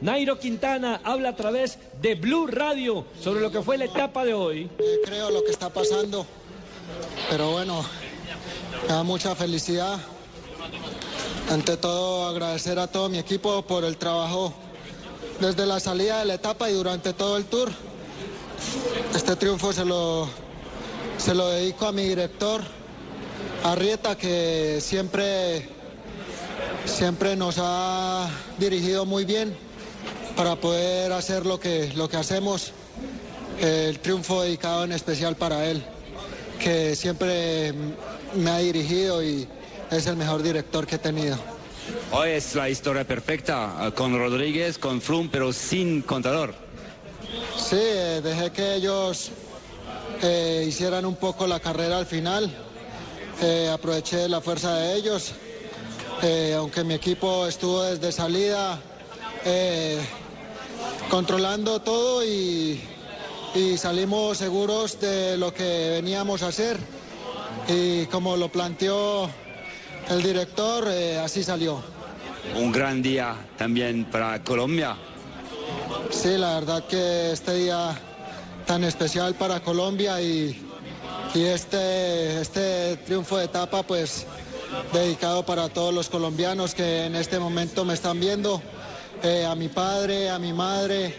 Nairo Quintana habla a través de Blue Radio sobre lo que fue la etapa de hoy. Creo lo que está pasando, pero bueno, me da mucha felicidad. Ante todo, agradecer a todo mi equipo por el trabajo desde la salida de la etapa y durante todo el tour. Este triunfo se lo, se lo dedico a mi director, Arrieta, que siempre, siempre nos ha dirigido muy bien para poder hacer lo que, lo que hacemos. El triunfo dedicado en especial para él, que siempre me ha dirigido y es el mejor director que he tenido. Hoy es la historia perfecta, con Rodríguez, con Froome, pero sin contador. Sí, eh, dejé que ellos eh, hicieran un poco la carrera al final. Eh, aproveché la fuerza de ellos. Eh, aunque mi equipo estuvo desde salida eh, controlando todo y, y salimos seguros de lo que veníamos a hacer. Y como lo planteó el director, eh, así salió. Un gran día también para Colombia. Sí, la verdad que este día tan especial para Colombia y, y este, este triunfo de etapa pues dedicado para todos los colombianos que en este momento me están viendo, eh, a mi padre, a mi madre,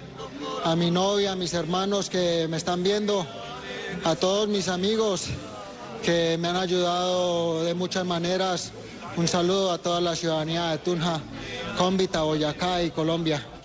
a mi novia, a mis hermanos que me están viendo, a todos mis amigos que me han ayudado de muchas maneras. Un saludo a toda la ciudadanía de Tunja, Cómbita, Boyacá y Colombia.